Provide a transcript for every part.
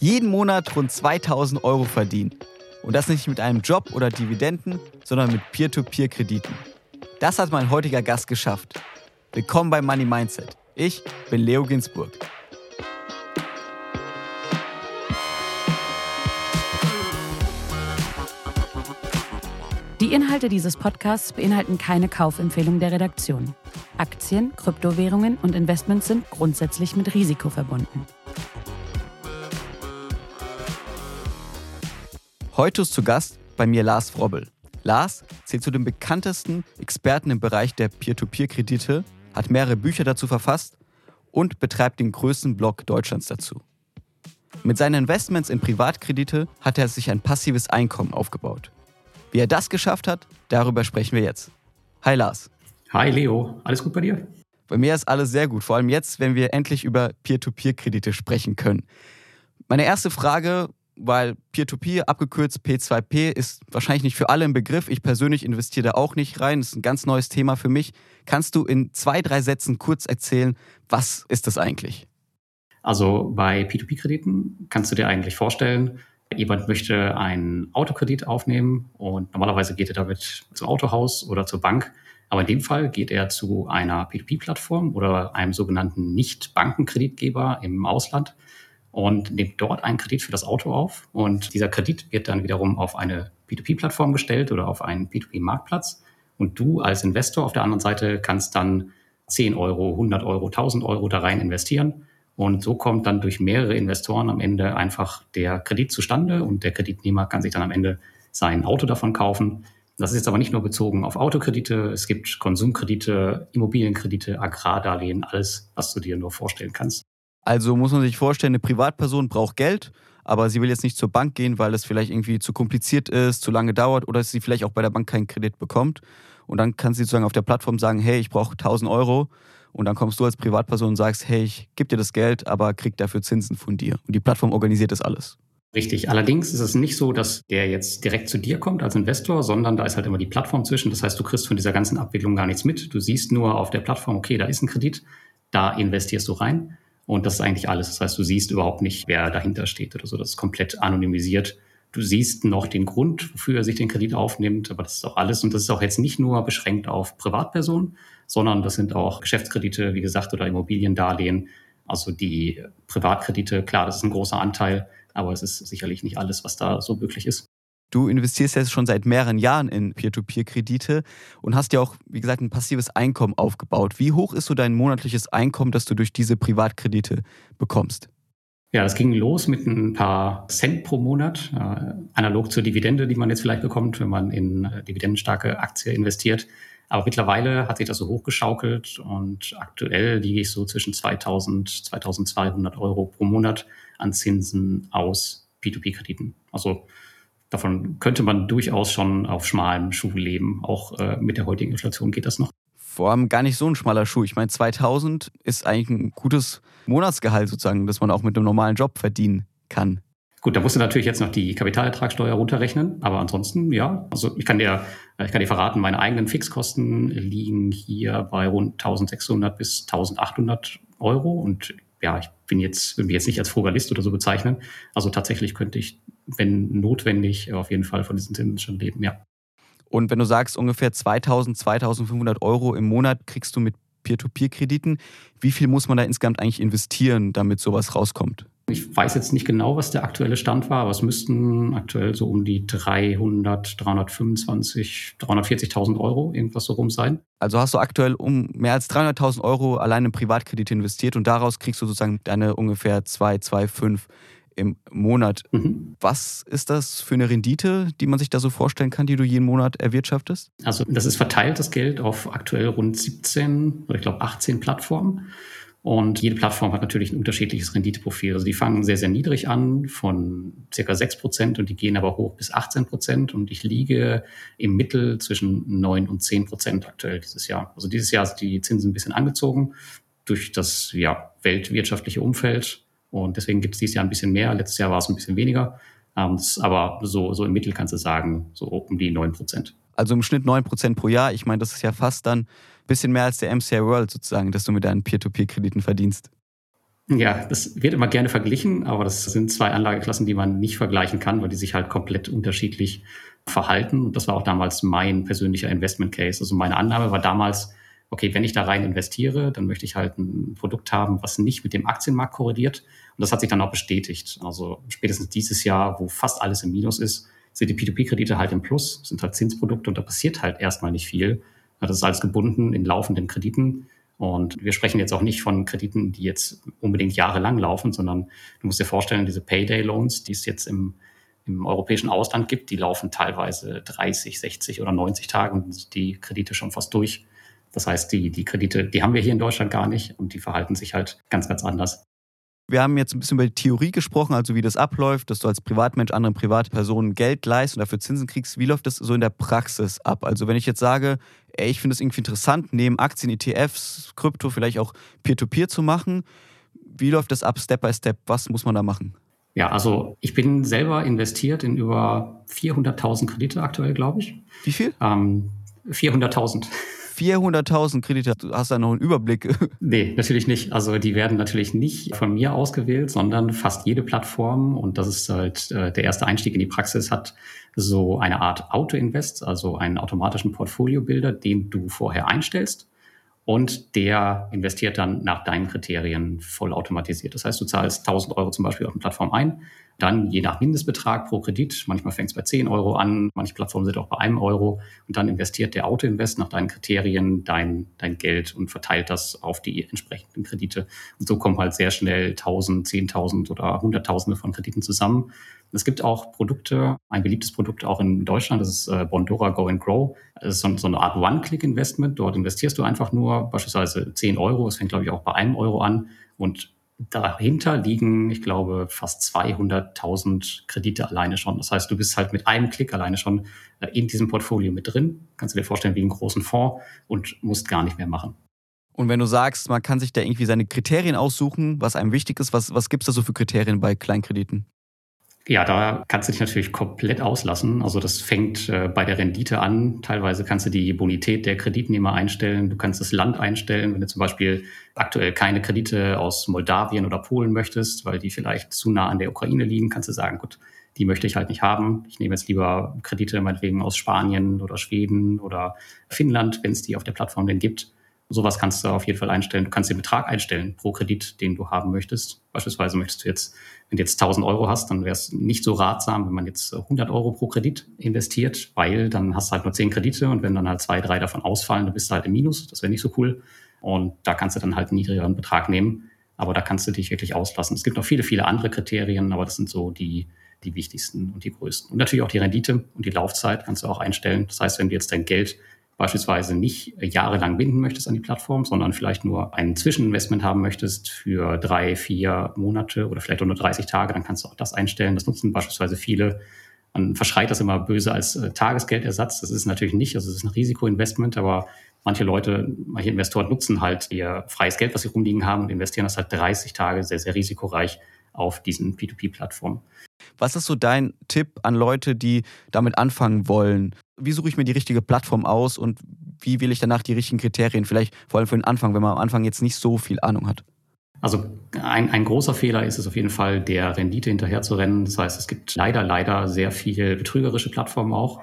jeden Monat rund 2000 Euro verdienen. Und das nicht mit einem Job oder Dividenden, sondern mit Peer-to-Peer-Krediten. Das hat mein heutiger Gast geschafft. Willkommen bei Money Mindset. Ich bin Leo Ginsburg. Die Inhalte dieses Podcasts beinhalten keine Kaufempfehlung der Redaktion. Aktien, Kryptowährungen und Investments sind grundsätzlich mit Risiko verbunden. Heute ist zu Gast bei mir Lars Frobbel. Lars zählt zu den bekanntesten Experten im Bereich der Peer-to-Peer-Kredite, hat mehrere Bücher dazu verfasst und betreibt den größten Blog Deutschlands dazu. Mit seinen Investments in Privatkredite hat er sich ein passives Einkommen aufgebaut. Wie er das geschafft hat, darüber sprechen wir jetzt. Hi Lars. Hi Leo, alles gut bei dir? Bei mir ist alles sehr gut, vor allem jetzt, wenn wir endlich über Peer-to-Peer-Kredite sprechen können. Meine erste Frage, weil Peer-to-Peer, abgekürzt P2P, ist wahrscheinlich nicht für alle ein Begriff. Ich persönlich investiere da auch nicht rein. Das ist ein ganz neues Thema für mich. Kannst du in zwei, drei Sätzen kurz erzählen, was ist das eigentlich? Also bei P2P-Krediten kannst du dir eigentlich vorstellen, Jemand möchte einen Autokredit aufnehmen und normalerweise geht er damit zum Autohaus oder zur Bank. Aber in dem Fall geht er zu einer P2P-Plattform oder einem sogenannten Nicht-Bankenkreditgeber im Ausland und nimmt dort einen Kredit für das Auto auf. Und dieser Kredit wird dann wiederum auf eine P2P-Plattform gestellt oder auf einen P2P-Marktplatz. Und du als Investor auf der anderen Seite kannst dann 10 Euro, 100 Euro, 1000 Euro da rein investieren und so kommt dann durch mehrere Investoren am Ende einfach der Kredit zustande und der Kreditnehmer kann sich dann am Ende sein Auto davon kaufen. Das ist jetzt aber nicht nur bezogen auf Autokredite. Es gibt Konsumkredite, Immobilienkredite, Agrardarlehen, alles, was du dir nur vorstellen kannst. Also muss man sich vorstellen, eine Privatperson braucht Geld, aber sie will jetzt nicht zur Bank gehen, weil es vielleicht irgendwie zu kompliziert ist, zu lange dauert oder sie vielleicht auch bei der Bank keinen Kredit bekommt. Und dann kann sie sozusagen auf der Plattform sagen, hey, ich brauche 1000 Euro und dann kommst du als Privatperson und sagst, hey, ich gebe dir das Geld, aber krieg dafür Zinsen von dir. Und die Plattform organisiert das alles. Richtig. Allerdings ist es nicht so, dass der jetzt direkt zu dir kommt als Investor, sondern da ist halt immer die Plattform zwischen. Das heißt, du kriegst von dieser ganzen Abwicklung gar nichts mit. Du siehst nur auf der Plattform, okay, da ist ein Kredit, da investierst du rein. Und das ist eigentlich alles. Das heißt, du siehst überhaupt nicht, wer dahinter steht oder so. Das ist komplett anonymisiert. Du siehst noch den Grund, wofür er sich den Kredit aufnimmt, aber das ist auch alles. Und das ist auch jetzt nicht nur beschränkt auf Privatpersonen, sondern das sind auch Geschäftskredite, wie gesagt, oder Immobiliendarlehen. Also die Privatkredite, klar, das ist ein großer Anteil, aber es ist sicherlich nicht alles, was da so möglich ist. Du investierst jetzt schon seit mehreren Jahren in Peer-to-Peer-Kredite und hast ja auch, wie gesagt, ein passives Einkommen aufgebaut. Wie hoch ist so dein monatliches Einkommen, das du durch diese Privatkredite bekommst? Ja, das ging los mit ein paar Cent pro Monat, äh, analog zur Dividende, die man jetzt vielleicht bekommt, wenn man in äh, dividendenstarke Aktie investiert. Aber mittlerweile hat sich das so hochgeschaukelt und aktuell liege ich so zwischen 2000, 2200 Euro pro Monat an Zinsen aus P2P-Krediten. Also davon könnte man durchaus schon auf schmalem Schuh leben. Auch äh, mit der heutigen Inflation geht das noch. Vor allem gar nicht so ein schmaler Schuh. Ich meine, 2000 ist eigentlich ein gutes Monatsgehalt sozusagen, das man auch mit einem normalen Job verdienen kann. Gut, da musst du natürlich jetzt noch die Kapitalertragssteuer runterrechnen, aber ansonsten, ja, also ich kann dir, ich kann dir verraten, meine eigenen Fixkosten liegen hier bei rund 1600 bis 1800 Euro und ja, ich bin jetzt, will mich jetzt nicht als Frugalist oder so bezeichnen. Also tatsächlich könnte ich, wenn notwendig, auf jeden Fall von diesen Zinsen schon leben, ja. Und wenn du sagst, ungefähr 2000, 2500 Euro im Monat kriegst du mit Peer-to-Peer-Krediten, wie viel muss man da insgesamt eigentlich investieren, damit sowas rauskommt? Ich weiß jetzt nicht genau, was der aktuelle Stand war, aber es müssten aktuell so um die 300, 325, 340.000 Euro irgendwas so rum sein. Also hast du aktuell um mehr als 300.000 Euro allein in Privatkredite investiert und daraus kriegst du sozusagen deine ungefähr 2, 2, 5 im Monat. Mhm. Was ist das für eine Rendite, die man sich da so vorstellen kann, die du jeden Monat erwirtschaftest? Also das ist verteilt, das Geld, auf aktuell rund 17 oder ich glaube 18 Plattformen. Und jede Plattform hat natürlich ein unterschiedliches Renditeprofil. Also die fangen sehr, sehr niedrig an von circa 6 Prozent und die gehen aber hoch bis 18 Prozent. Und ich liege im Mittel zwischen 9 und 10 Prozent aktuell dieses Jahr. Also dieses Jahr sind die Zinsen ein bisschen angezogen durch das ja, weltwirtschaftliche Umfeld. Und deswegen gibt es dieses Jahr ein bisschen mehr. Letztes Jahr war es ein bisschen weniger. Ähm, aber so, so im Mittel kannst du sagen, so um die 9 Prozent. Also im Schnitt 9 Prozent pro Jahr. Ich meine, das ist ja fast dann bisschen mehr als der MCI World sozusagen, dass du mit deinen Peer-to-Peer-Krediten verdienst. Ja, das wird immer gerne verglichen, aber das sind zwei Anlageklassen, die man nicht vergleichen kann, weil die sich halt komplett unterschiedlich verhalten. Und das war auch damals mein persönlicher Investment Case. Also meine Annahme war damals, okay, wenn ich da rein investiere, dann möchte ich halt ein Produkt haben, was nicht mit dem Aktienmarkt korreliert. Und das hat sich dann auch bestätigt. Also spätestens dieses Jahr, wo fast alles im Minus ist, sind die P2P-Kredite halt im Plus, sind halt Zinsprodukte und da passiert halt erstmal nicht viel. Das ist alles gebunden in laufenden Krediten. Und wir sprechen jetzt auch nicht von Krediten, die jetzt unbedingt jahrelang laufen, sondern du musst dir vorstellen, diese Payday-Loans, die es jetzt im, im europäischen Ausland gibt, die laufen teilweise 30, 60 oder 90 Tage und die Kredite schon fast durch. Das heißt, die, die Kredite, die haben wir hier in Deutschland gar nicht und die verhalten sich halt ganz, ganz anders. Wir haben jetzt ein bisschen über die Theorie gesprochen, also wie das abläuft, dass du als Privatmensch anderen Privatpersonen Geld leist und dafür Zinsen kriegst. Wie läuft das so in der Praxis ab? Also wenn ich jetzt sage, ey, ich finde es irgendwie interessant, neben Aktien, ETFs, Krypto vielleicht auch Peer-to-Peer -Peer zu machen, wie läuft das ab, Step by Step? Was muss man da machen? Ja, also ich bin selber investiert in über 400.000 Kredite aktuell, glaube ich. Wie viel? Ähm, 400.000. 400.000 Kredite, du hast da noch einen Überblick. Nee, natürlich nicht. Also die werden natürlich nicht von mir ausgewählt, sondern fast jede Plattform, und das ist halt äh, der erste Einstieg in die Praxis, hat so eine Art Auto-Invest, also einen automatischen Portfolio-Bilder, den du vorher einstellst. Und der investiert dann nach deinen Kriterien vollautomatisiert. Das heißt, du zahlst 1000 Euro zum Beispiel auf eine Plattform ein, dann je nach Mindestbetrag pro Kredit, manchmal fängt es bei 10 Euro an, manche Plattformen sind auch bei einem Euro und dann investiert der Autoinvest nach deinen Kriterien dein, dein Geld und verteilt das auf die entsprechenden Kredite. Und so kommen halt sehr schnell 1000, 10.000 oder Hunderttausende von Krediten zusammen. Es gibt auch Produkte, ein beliebtes Produkt auch in Deutschland, das ist äh, Bondora Go and Grow. Das ist so, so eine Art One-Click-Investment. Dort investierst du einfach nur beispielsweise 10 Euro. Es fängt, glaube ich, auch bei einem Euro an und dahinter liegen, ich glaube, fast 200.000 Kredite alleine schon. Das heißt, du bist halt mit einem Klick alleine schon äh, in diesem Portfolio mit drin. Kannst du dir vorstellen wie einen großen Fonds und musst gar nicht mehr machen. Und wenn du sagst, man kann sich da irgendwie seine Kriterien aussuchen, was einem wichtig ist, was, was gibt es da so für Kriterien bei Kleinkrediten? Ja, da kannst du dich natürlich komplett auslassen. Also das fängt äh, bei der Rendite an. Teilweise kannst du die Bonität der Kreditnehmer einstellen. Du kannst das Land einstellen, wenn du zum Beispiel aktuell keine Kredite aus Moldawien oder Polen möchtest, weil die vielleicht zu nah an der Ukraine liegen, kannst du sagen, gut, die möchte ich halt nicht haben. Ich nehme jetzt lieber Kredite meinetwegen aus Spanien oder Schweden oder Finnland, wenn es die auf der Plattform denn gibt. Sowas kannst du auf jeden Fall einstellen. Du kannst den Betrag einstellen pro Kredit, den du haben möchtest. Beispielsweise möchtest du jetzt, wenn du jetzt 1000 Euro hast, dann wäre es nicht so ratsam, wenn man jetzt 100 Euro pro Kredit investiert, weil dann hast du halt nur 10 Kredite und wenn dann halt zwei, drei davon ausfallen, dann bist du halt im Minus. Das wäre nicht so cool. Und da kannst du dann halt einen niedrigeren Betrag nehmen. Aber da kannst du dich wirklich auslassen. Es gibt noch viele, viele andere Kriterien, aber das sind so die, die wichtigsten und die größten. Und natürlich auch die Rendite und die Laufzeit kannst du auch einstellen. Das heißt, wenn du jetzt dein Geld beispielsweise nicht jahrelang binden möchtest an die Plattform, sondern vielleicht nur ein Zwischeninvestment haben möchtest für drei, vier Monate oder vielleicht auch nur 30 Tage, dann kannst du auch das einstellen. Das nutzen beispielsweise viele. Man verschreit das immer böse als äh, Tagesgeldersatz. Das ist natürlich nicht, also es ist ein Risikoinvestment, aber manche Leute, manche Investoren nutzen halt ihr freies Geld, was sie rumliegen haben und investieren das halt 30 Tage sehr, sehr risikoreich auf diesen P2P-Plattformen. Was ist so dein Tipp an Leute, die damit anfangen wollen? Wie suche ich mir die richtige Plattform aus und wie wähle ich danach die richtigen Kriterien? Vielleicht vor allem für den Anfang, wenn man am Anfang jetzt nicht so viel Ahnung hat. Also ein, ein großer Fehler ist es auf jeden Fall, der Rendite hinterher zu rennen. Das heißt, es gibt leider, leider sehr viele betrügerische Plattformen auch.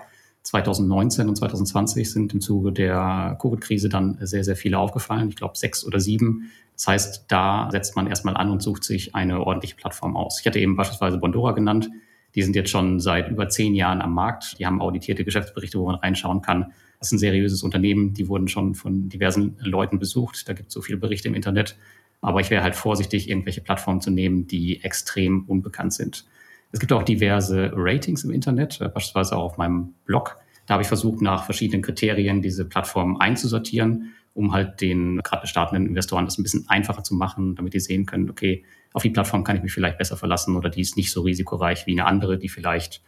2019 und 2020 sind im Zuge der Covid-Krise dann sehr, sehr viele aufgefallen. Ich glaube sechs oder sieben. Das heißt, da setzt man erstmal an und sucht sich eine ordentliche Plattform aus. Ich hatte eben beispielsweise Bondora genannt. Die sind jetzt schon seit über zehn Jahren am Markt. Die haben auditierte Geschäftsberichte, wo man reinschauen kann. Das ist ein seriöses Unternehmen. Die wurden schon von diversen Leuten besucht. Da gibt es so viele Berichte im Internet. Aber ich wäre halt vorsichtig, irgendwelche Plattformen zu nehmen, die extrem unbekannt sind. Es gibt auch diverse Ratings im Internet, äh, beispielsweise auch auf meinem Blog. Da habe ich versucht, nach verschiedenen Kriterien diese Plattformen einzusortieren, um halt den gerade startenden Investoren das ein bisschen einfacher zu machen, damit die sehen können, okay, auf die Plattform kann ich mich vielleicht besser verlassen oder die ist nicht so risikoreich wie eine andere, die vielleicht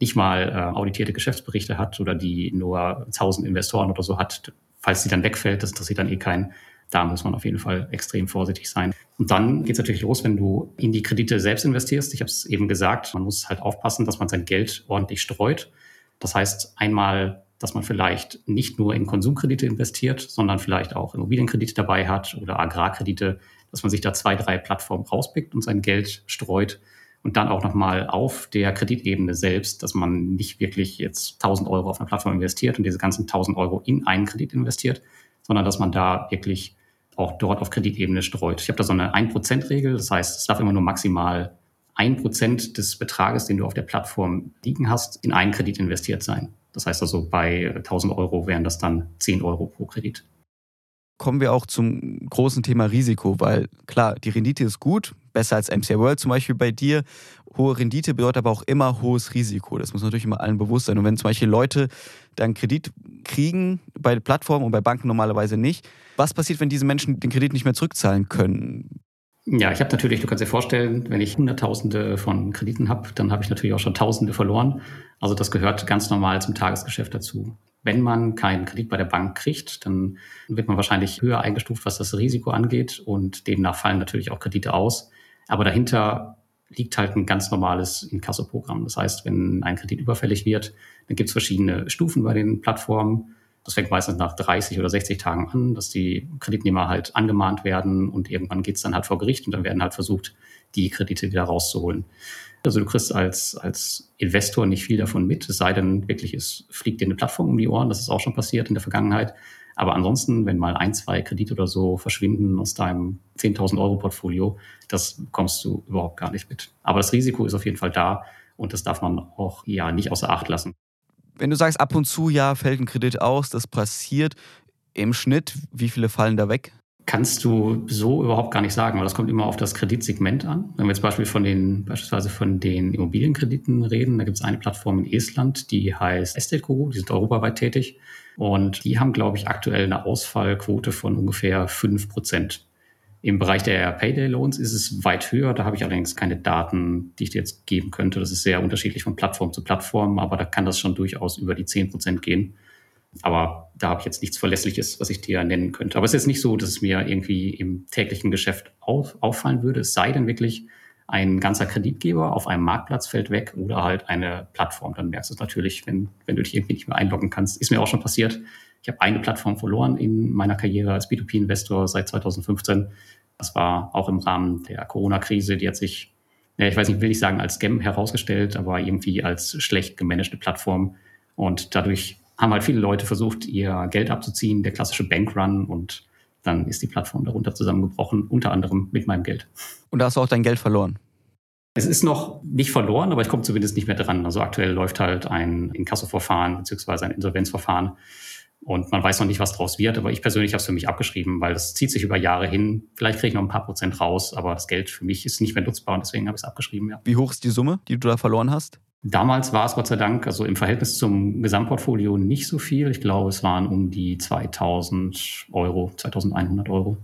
nicht mal äh, auditierte Geschäftsberichte hat oder die nur 1000 Investoren oder so hat. Falls sie dann wegfällt, das interessiert dann eh keinen. Da muss man auf jeden Fall extrem vorsichtig sein. Und dann geht es natürlich los, wenn du in die Kredite selbst investierst. Ich habe es eben gesagt, man muss halt aufpassen, dass man sein Geld ordentlich streut. Das heißt einmal, dass man vielleicht nicht nur in Konsumkredite investiert, sondern vielleicht auch Immobilienkredite dabei hat oder Agrarkredite, dass man sich da zwei, drei Plattformen rauspickt und sein Geld streut und dann auch nochmal auf der Kreditebene selbst, dass man nicht wirklich jetzt 1000 Euro auf eine Plattform investiert und diese ganzen 1000 Euro in einen Kredit investiert, sondern dass man da wirklich auch dort auf Kreditebene streut. Ich habe da so eine 1%-Regel, das heißt, es darf immer nur maximal ein Prozent des Betrages, den du auf der Plattform liegen hast, in einen Kredit investiert sein. Das heißt also, bei 1000 Euro wären das dann 10 Euro pro Kredit. Kommen wir auch zum großen Thema Risiko, weil klar, die Rendite ist gut, besser als MCI World zum Beispiel bei dir. Hohe Rendite bedeutet aber auch immer hohes Risiko. Das muss natürlich immer allen bewusst sein. Und wenn zum Beispiel Leute dann Kredit kriegen bei Plattformen und bei Banken normalerweise nicht, was passiert, wenn diese Menschen den Kredit nicht mehr zurückzahlen können? Ja, ich habe natürlich, du kannst dir vorstellen, wenn ich Hunderttausende von Krediten habe, dann habe ich natürlich auch schon Tausende verloren. Also das gehört ganz normal zum Tagesgeschäft dazu. Wenn man keinen Kredit bei der Bank kriegt, dann wird man wahrscheinlich höher eingestuft, was das Risiko angeht und demnach fallen natürlich auch Kredite aus. Aber dahinter liegt halt ein ganz normales Inkasso-Programm. Das heißt, wenn ein Kredit überfällig wird, dann gibt es verschiedene Stufen bei den Plattformen. Das fängt meistens nach 30 oder 60 Tagen an, dass die Kreditnehmer halt angemahnt werden und irgendwann geht es dann halt vor Gericht und dann werden halt versucht, die Kredite wieder rauszuholen. Also du kriegst als, als Investor nicht viel davon mit, es sei denn wirklich, es fliegt dir eine Plattform um die Ohren, das ist auch schon passiert in der Vergangenheit. Aber ansonsten, wenn mal ein, zwei Kredite oder so verschwinden aus deinem 10.000 Euro Portfolio, das kommst du überhaupt gar nicht mit. Aber das Risiko ist auf jeden Fall da und das darf man auch ja nicht außer Acht lassen wenn du sagst, ab und zu, ja, fällt ein Kredit aus, das passiert im Schnitt, wie viele fallen da weg? Kannst du so überhaupt gar nicht sagen, weil das kommt immer auf das Kreditsegment an. Wenn wir jetzt Beispiel von den, beispielsweise von den Immobilienkrediten reden, da gibt es eine Plattform in Estland, die heißt Estate Guru, die sind europaweit tätig. Und die haben, glaube ich, aktuell eine Ausfallquote von ungefähr fünf Prozent. Im Bereich der Payday Loans ist es weit höher. Da habe ich allerdings keine Daten, die ich dir jetzt geben könnte. Das ist sehr unterschiedlich von Plattform zu Plattform, aber da kann das schon durchaus über die 10 Prozent gehen. Aber da habe ich jetzt nichts Verlässliches, was ich dir nennen könnte. Aber es ist jetzt nicht so, dass es mir irgendwie im täglichen Geschäft auf, auffallen würde. Es sei denn wirklich, ein ganzer Kreditgeber auf einem Marktplatz fällt weg oder halt eine Plattform. Dann merkst du es natürlich, wenn, wenn du dich irgendwie nicht mehr einloggen kannst. Ist mir auch schon passiert. Ich habe eine Plattform verloren in meiner Karriere als B2B-Investor seit 2015. Das war auch im Rahmen der Corona-Krise. Die hat sich, ja, ich weiß nicht, will ich sagen als Scam herausgestellt, aber irgendwie als schlecht gemanagte Plattform. Und dadurch haben halt viele Leute versucht, ihr Geld abzuziehen, der klassische Bankrun und dann ist die Plattform darunter zusammengebrochen, unter anderem mit meinem Geld. Und da hast du auch dein Geld verloren? Es ist noch nicht verloren, aber ich komme zumindest nicht mehr dran. Also aktuell läuft halt ein Inkassoverfahren beziehungsweise ein Insolvenzverfahren und man weiß noch nicht, was draus wird, aber ich persönlich habe es für mich abgeschrieben, weil das zieht sich über Jahre hin. Vielleicht kriege ich noch ein paar Prozent raus, aber das Geld für mich ist nicht mehr nutzbar und deswegen habe ich es abgeschrieben. Ja. Wie hoch ist die Summe, die du da verloren hast? Damals war es Gott sei Dank, also im Verhältnis zum Gesamtportfolio nicht so viel. Ich glaube, es waren um die 2000 Euro, 2100 Euro.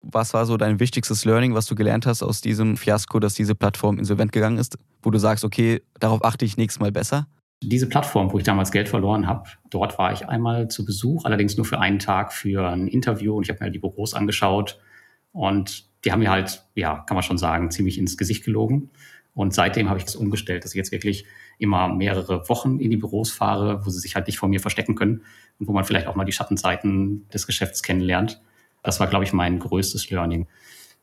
Was war so dein wichtigstes Learning, was du gelernt hast aus diesem Fiasko, dass diese Plattform insolvent gegangen ist, wo du sagst, okay, darauf achte ich nächstes Mal besser? Diese Plattform, wo ich damals Geld verloren habe, dort war ich einmal zu Besuch, allerdings nur für einen Tag für ein Interview und ich habe mir halt die Büros angeschaut und die haben mir halt, ja, kann man schon sagen, ziemlich ins Gesicht gelogen. Und seitdem habe ich das umgestellt, dass ich jetzt wirklich immer mehrere Wochen in die Büros fahre, wo sie sich halt nicht vor mir verstecken können und wo man vielleicht auch mal die Schattenseiten des Geschäfts kennenlernt. Das war, glaube ich, mein größtes Learning.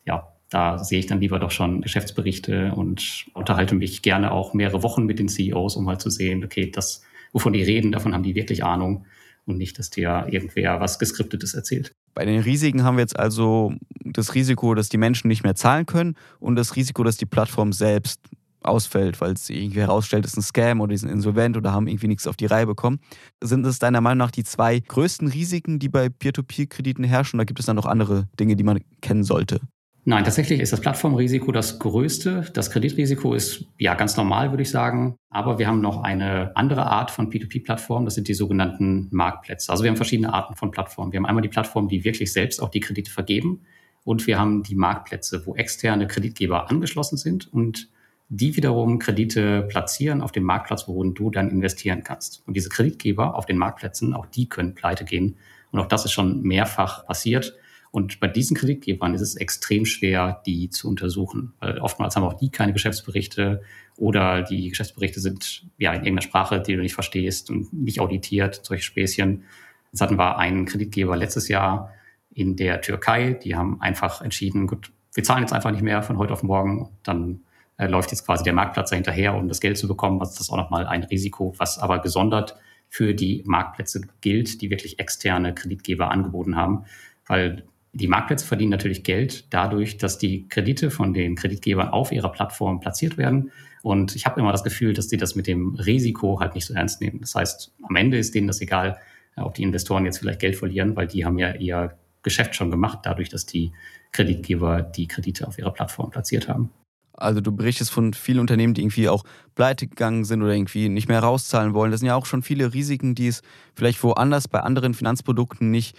Ja, da sehe ich dann lieber doch schon Geschäftsberichte und unterhalte mich gerne auch mehrere Wochen mit den CEOs, um halt zu sehen, okay, das, wovon die reden, davon haben die wirklich Ahnung und nicht, dass dir irgendwer was Geskriptetes erzählt. Bei den Risiken haben wir jetzt also das Risiko, dass die Menschen nicht mehr zahlen können und das Risiko, dass die Plattform selbst ausfällt, weil es irgendwie herausstellt, es ist ein Scam oder die sind insolvent oder haben irgendwie nichts auf die Reihe bekommen. Sind es deiner Meinung nach die zwei größten Risiken, die bei Peer-to-Peer-Krediten herrschen oder gibt es da noch andere Dinge, die man kennen sollte? Nein, tatsächlich ist das Plattformrisiko das größte. Das Kreditrisiko ist ja ganz normal, würde ich sagen. Aber wir haben noch eine andere Art von P2P-Plattformen. Das sind die sogenannten Marktplätze. Also wir haben verschiedene Arten von Plattformen. Wir haben einmal die Plattformen, die wirklich selbst auch die Kredite vergeben. Und wir haben die Marktplätze, wo externe Kreditgeber angeschlossen sind und die wiederum Kredite platzieren auf dem Marktplatz, worin du dann investieren kannst. Und diese Kreditgeber auf den Marktplätzen, auch die können pleite gehen. Und auch das ist schon mehrfach passiert. Und bei diesen Kreditgebern ist es extrem schwer, die zu untersuchen, weil oftmals haben auch die keine Geschäftsberichte oder die Geschäftsberichte sind ja in irgendeiner Sprache, die du nicht verstehst und nicht auditiert, solche Späßchen. Jetzt hatten wir einen Kreditgeber letztes Jahr in der Türkei, die haben einfach entschieden, gut, wir zahlen jetzt einfach nicht mehr von heute auf morgen, dann äh, läuft jetzt quasi der Marktplatz dahinterher, um das Geld zu bekommen. Was ist auch nochmal ein Risiko, was aber gesondert für die Marktplätze gilt, die wirklich externe Kreditgeber angeboten haben, weil die Marktplätze verdienen natürlich Geld dadurch, dass die Kredite von den Kreditgebern auf ihrer Plattform platziert werden. Und ich habe immer das Gefühl, dass die das mit dem Risiko halt nicht so ernst nehmen. Das heißt, am Ende ist denen das egal, ob die Investoren jetzt vielleicht Geld verlieren, weil die haben ja ihr Geschäft schon gemacht, dadurch, dass die Kreditgeber die Kredite auf ihrer Plattform platziert haben. Also du berichtest von vielen Unternehmen, die irgendwie auch pleite gegangen sind oder irgendwie nicht mehr rauszahlen wollen. Das sind ja auch schon viele Risiken, die es vielleicht woanders bei anderen Finanzprodukten nicht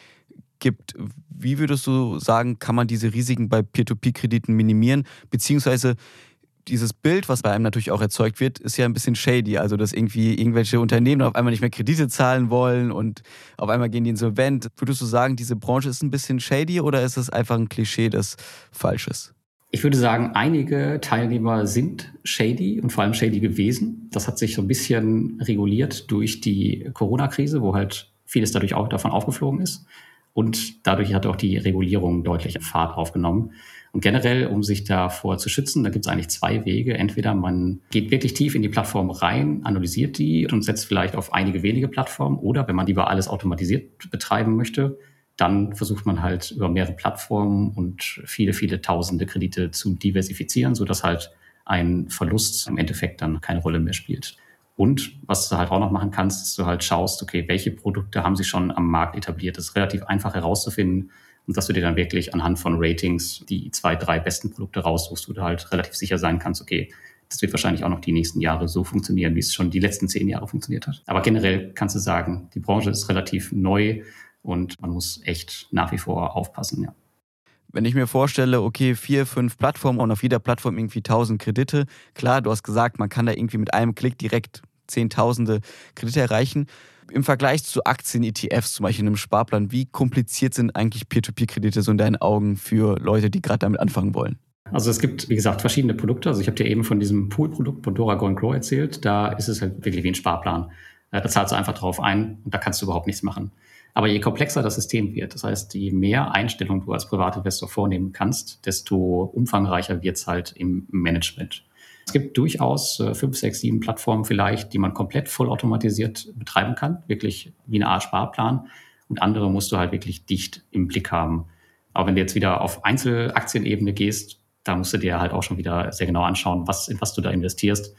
gibt. Wie würdest du sagen, kann man diese Risiken bei Peer-to-Peer-Krediten minimieren? Beziehungsweise dieses Bild, was bei einem natürlich auch erzeugt wird, ist ja ein bisschen shady. Also, dass irgendwie irgendwelche Unternehmen auf einmal nicht mehr Kredite zahlen wollen und auf einmal gehen die insolvent. Würdest du sagen, diese Branche ist ein bisschen shady oder ist es einfach ein Klischee, das falsch ist? Ich würde sagen, einige Teilnehmer sind shady und vor allem shady gewesen. Das hat sich so ein bisschen reguliert durch die Corona-Krise, wo halt vieles dadurch auch davon aufgeflogen ist. Und dadurch hat auch die Regulierung deutlich Fahrt aufgenommen. Und generell, um sich davor zu schützen, da gibt es eigentlich zwei Wege. Entweder man geht wirklich tief in die Plattform rein, analysiert die und setzt vielleicht auf einige wenige Plattformen. Oder wenn man lieber alles automatisiert betreiben möchte, dann versucht man halt über mehrere Plattformen und viele, viele tausende Kredite zu diversifizieren, sodass halt ein Verlust im Endeffekt dann keine Rolle mehr spielt. Und was du halt auch noch machen kannst, ist du halt schaust, okay, welche Produkte haben sich schon am Markt etabliert. Das ist relativ einfach herauszufinden und dass du dir dann wirklich anhand von Ratings die zwei, drei besten Produkte raussuchst, wo du halt relativ sicher sein kannst, okay, das wird wahrscheinlich auch noch die nächsten Jahre so funktionieren, wie es schon die letzten zehn Jahre funktioniert hat. Aber generell kannst du sagen, die Branche ist relativ neu und man muss echt nach wie vor aufpassen, ja. Wenn ich mir vorstelle, okay, vier, fünf Plattformen und auf jeder Plattform irgendwie tausend Kredite, klar, du hast gesagt, man kann da irgendwie mit einem Klick direkt zehntausende Kredite erreichen. Im Vergleich zu Aktien-ETFs, zum Beispiel in einem Sparplan, wie kompliziert sind eigentlich Peer-to-Peer-Kredite so in deinen Augen für Leute, die gerade damit anfangen wollen? Also es gibt, wie gesagt, verschiedene Produkte. Also ich habe dir eben von diesem Pool-Produkt Bondora Go Grow erzählt. Da ist es halt wirklich wie ein Sparplan. Da zahlst du einfach drauf ein und da kannst du überhaupt nichts machen. Aber je komplexer das System wird, das heißt, je mehr Einstellungen du als Privatinvestor vornehmen kannst, desto umfangreicher wird es halt im Management. Es gibt durchaus äh, fünf, sechs, sieben Plattformen vielleicht, die man komplett vollautomatisiert betreiben kann, wirklich wie eine Art Sparplan. Und andere musst du halt wirklich dicht im Blick haben. Aber wenn du jetzt wieder auf Einzelaktienebene gehst, da musst du dir halt auch schon wieder sehr genau anschauen, was, in was du da investierst.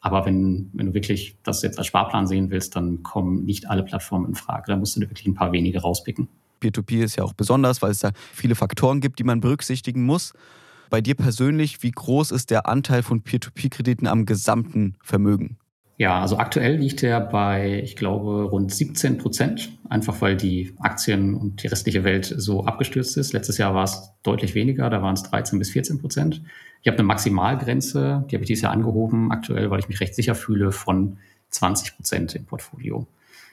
Aber wenn, wenn du wirklich das jetzt als Sparplan sehen willst, dann kommen nicht alle Plattformen in Frage. Da musst du dir wirklich ein paar wenige rauspicken. Peer-to-Peer ist ja auch besonders, weil es da viele Faktoren gibt, die man berücksichtigen muss. Bei dir persönlich, wie groß ist der Anteil von Peer-to-Peer-Krediten am gesamten Vermögen? Ja, also aktuell liegt er bei, ich glaube, rund 17 Prozent, einfach weil die Aktien und die restliche Welt so abgestürzt ist. Letztes Jahr war es deutlich weniger, da waren es 13 bis 14 Prozent. Ich habe eine Maximalgrenze, die habe ich dieses Jahr angehoben, aktuell, weil ich mich recht sicher fühle, von 20 Prozent im Portfolio.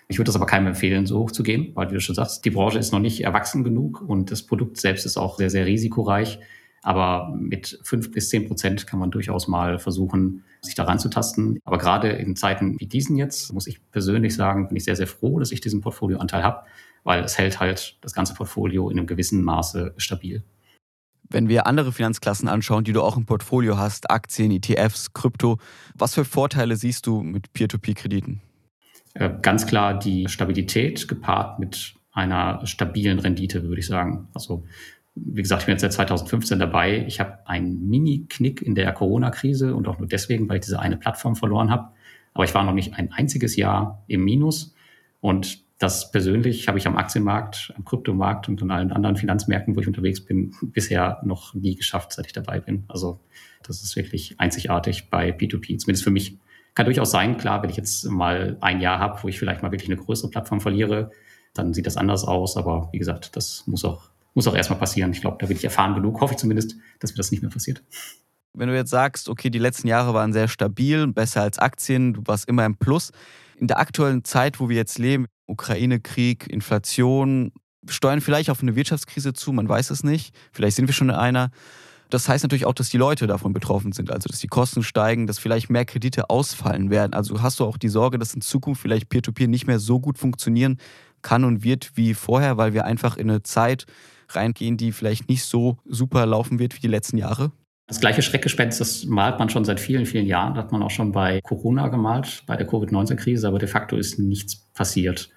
Ich würde das aber keinem empfehlen, so hoch zu gehen, weil wie du schon sagst, die Branche ist noch nicht erwachsen genug und das Produkt selbst ist auch sehr, sehr risikoreich. Aber mit fünf bis zehn Prozent kann man durchaus mal versuchen, sich daran zu tasten. Aber gerade in Zeiten wie diesen jetzt, muss ich persönlich sagen, bin ich sehr, sehr froh, dass ich diesen Portfolioanteil habe, weil es hält halt das ganze Portfolio in einem gewissen Maße stabil. Wenn wir andere Finanzklassen anschauen, die du auch im Portfolio hast, Aktien, ETFs, Krypto, was für Vorteile siehst du mit Peer-to-Peer-Krediten? Äh, ganz klar die Stabilität gepaart mit einer stabilen Rendite, würde ich sagen. Also wie gesagt, ich bin jetzt seit 2015 dabei. Ich habe einen Mini-Knick in der Corona-Krise und auch nur deswegen, weil ich diese eine Plattform verloren habe. Aber ich war noch nicht ein einziges Jahr im Minus. Und das persönlich habe ich am Aktienmarkt, am Kryptomarkt und an allen anderen Finanzmärkten, wo ich unterwegs bin, bisher noch nie geschafft, seit ich dabei bin. Also das ist wirklich einzigartig bei P2P, zumindest für mich. Kann durchaus sein, klar, wenn ich jetzt mal ein Jahr habe, wo ich vielleicht mal wirklich eine größere Plattform verliere, dann sieht das anders aus. Aber wie gesagt, das muss auch muss auch erstmal passieren. Ich glaube, da bin ich erfahren genug, hoffe ich zumindest, dass mir das nicht mehr passiert. Wenn du jetzt sagst, okay, die letzten Jahre waren sehr stabil, besser als Aktien, du warst immer im Plus. In der aktuellen Zeit, wo wir jetzt leben, Ukraine-Krieg, Inflation, steuern vielleicht auf eine Wirtschaftskrise zu, man weiß es nicht. Vielleicht sind wir schon in einer. Das heißt natürlich auch, dass die Leute davon betroffen sind, also dass die Kosten steigen, dass vielleicht mehr Kredite ausfallen werden. Also hast du auch die Sorge, dass in Zukunft vielleicht Peer-to-Peer -Peer nicht mehr so gut funktionieren kann und wird wie vorher, weil wir einfach in eine Zeit reingehen, die vielleicht nicht so super laufen wird wie die letzten Jahre? Das gleiche Schreckgespenst, das malt man schon seit vielen, vielen Jahren. Das hat man auch schon bei Corona gemalt, bei der Covid-19-Krise, aber de facto ist nichts passiert.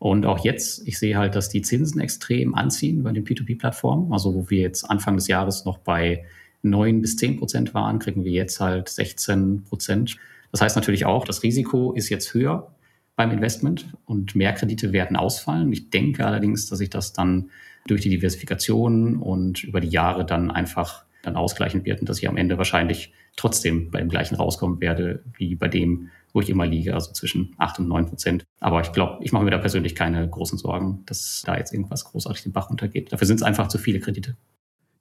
Und auch jetzt, ich sehe halt, dass die Zinsen extrem anziehen bei den P2P-Plattformen. Also wo wir jetzt Anfang des Jahres noch bei 9 bis 10 Prozent waren, kriegen wir jetzt halt 16 Prozent. Das heißt natürlich auch, das Risiko ist jetzt höher beim Investment und mehr Kredite werden ausfallen. Ich denke allerdings, dass sich das dann durch die Diversifikation und über die Jahre dann einfach dann ausgleichen wird und dass ich am Ende wahrscheinlich trotzdem beim gleichen rauskommen werde wie bei dem, wo ich immer liege, also zwischen 8 und 9 Prozent. Aber ich glaube, ich mache mir da persönlich keine großen Sorgen, dass da jetzt irgendwas großartig den Bach runtergeht. Dafür sind es einfach zu viele Kredite.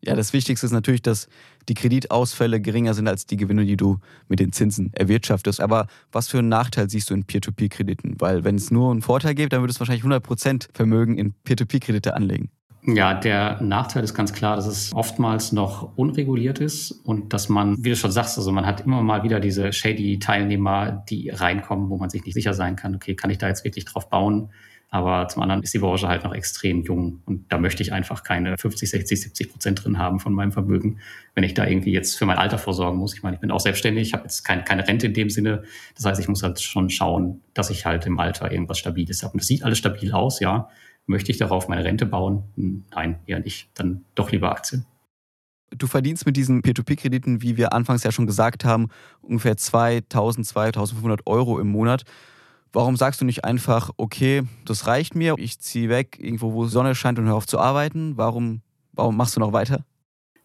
Ja, das Wichtigste ist natürlich, dass die Kreditausfälle geringer sind als die Gewinne, die du mit den Zinsen erwirtschaftest. Aber was für einen Nachteil siehst du in Peer-to-Peer-Krediten? Weil wenn es nur einen Vorteil gibt, dann würdest du wahrscheinlich 100% Vermögen in Peer-to-Peer-Kredite anlegen. Ja, der Nachteil ist ganz klar, dass es oftmals noch unreguliert ist und dass man, wie du schon sagst, also man hat immer mal wieder diese shady Teilnehmer, die reinkommen, wo man sich nicht sicher sein kann, okay, kann ich da jetzt wirklich drauf bauen? Aber zum anderen ist die Branche halt noch extrem jung und da möchte ich einfach keine 50, 60, 70 Prozent drin haben von meinem Vermögen, wenn ich da irgendwie jetzt für mein Alter vorsorgen muss. Ich meine, ich bin auch selbstständig, ich habe jetzt keine, keine Rente in dem Sinne. Das heißt, ich muss halt schon schauen, dass ich halt im Alter irgendwas Stabiles habe. Und es sieht alles stabil aus, ja. Möchte ich darauf meine Rente bauen? Nein, eher nicht. Dann doch lieber Aktien. Du verdienst mit diesen Peer-to-Peer-Krediten, wie wir anfangs ja schon gesagt haben, ungefähr 2000, 2500 Euro im Monat. Warum sagst du nicht einfach, okay, das reicht mir, ich ziehe weg, irgendwo, wo Sonne scheint und höre auf zu arbeiten? Warum, warum machst du noch weiter?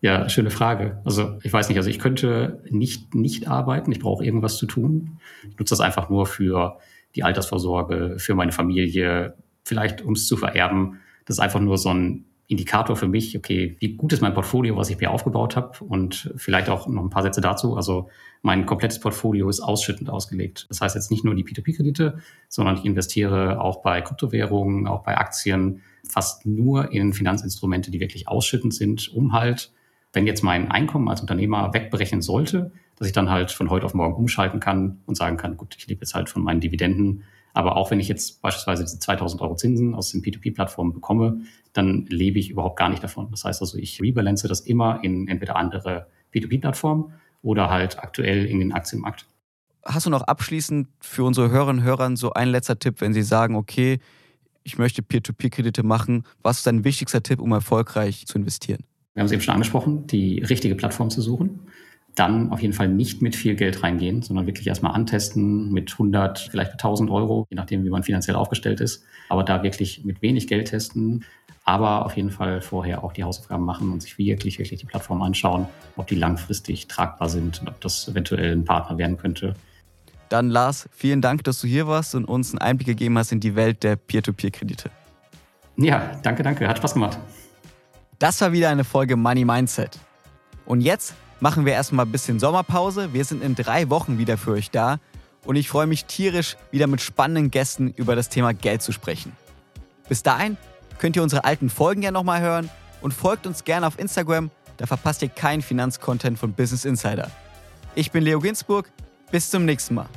Ja, schöne Frage. Also ich weiß nicht, also ich könnte nicht nicht arbeiten, ich brauche irgendwas zu tun. Ich nutze das einfach nur für die Altersvorsorge, für meine Familie, vielleicht um es zu vererben. Das ist einfach nur so ein Indikator für mich, okay, wie gut ist mein Portfolio, was ich mir aufgebaut habe und vielleicht auch noch ein paar Sätze dazu. Also mein komplettes Portfolio ist ausschüttend ausgelegt. Das heißt jetzt nicht nur die P2P-Kredite, sondern ich investiere auch bei Kryptowährungen, auch bei Aktien, fast nur in Finanzinstrumente, die wirklich ausschüttend sind, um halt, wenn jetzt mein Einkommen als Unternehmer wegbrechen sollte, dass ich dann halt von heute auf morgen umschalten kann und sagen kann, gut, ich lebe jetzt halt von meinen Dividenden aber auch wenn ich jetzt beispielsweise diese 2000 Euro Zinsen aus den P2P-Plattformen bekomme, dann lebe ich überhaupt gar nicht davon. Das heißt also, ich rebalance das immer in entweder andere P2P-Plattformen oder halt aktuell in den Aktienmarkt. Hast du noch abschließend für unsere Hörerinnen und Hörer so ein letzter Tipp, wenn sie sagen, okay, ich möchte Peer-to-Peer-Kredite machen, was ist dein wichtigster Tipp, um erfolgreich zu investieren? Wir haben es eben schon angesprochen, die richtige Plattform zu suchen dann auf jeden Fall nicht mit viel Geld reingehen, sondern wirklich erstmal antesten mit 100, vielleicht 1000 Euro, je nachdem, wie man finanziell aufgestellt ist. Aber da wirklich mit wenig Geld testen, aber auf jeden Fall vorher auch die Hausaufgaben machen und sich wirklich, wirklich die Plattform anschauen, ob die langfristig tragbar sind und ob das eventuell ein Partner werden könnte. Dann Lars, vielen Dank, dass du hier warst und uns einen Einblick gegeben hast in die Welt der Peer-to-Peer-Kredite. Ja, danke, danke. Hat Spaß gemacht. Das war wieder eine Folge Money Mindset. Und jetzt machen wir erstmal ein bisschen Sommerpause. Wir sind in drei Wochen wieder für euch da und ich freue mich tierisch, wieder mit spannenden Gästen über das Thema Geld zu sprechen. Bis dahin könnt ihr unsere alten Folgen ja nochmal hören und folgt uns gerne auf Instagram, da verpasst ihr keinen Finanzcontent von Business Insider. Ich bin Leo Ginsburg, bis zum nächsten Mal.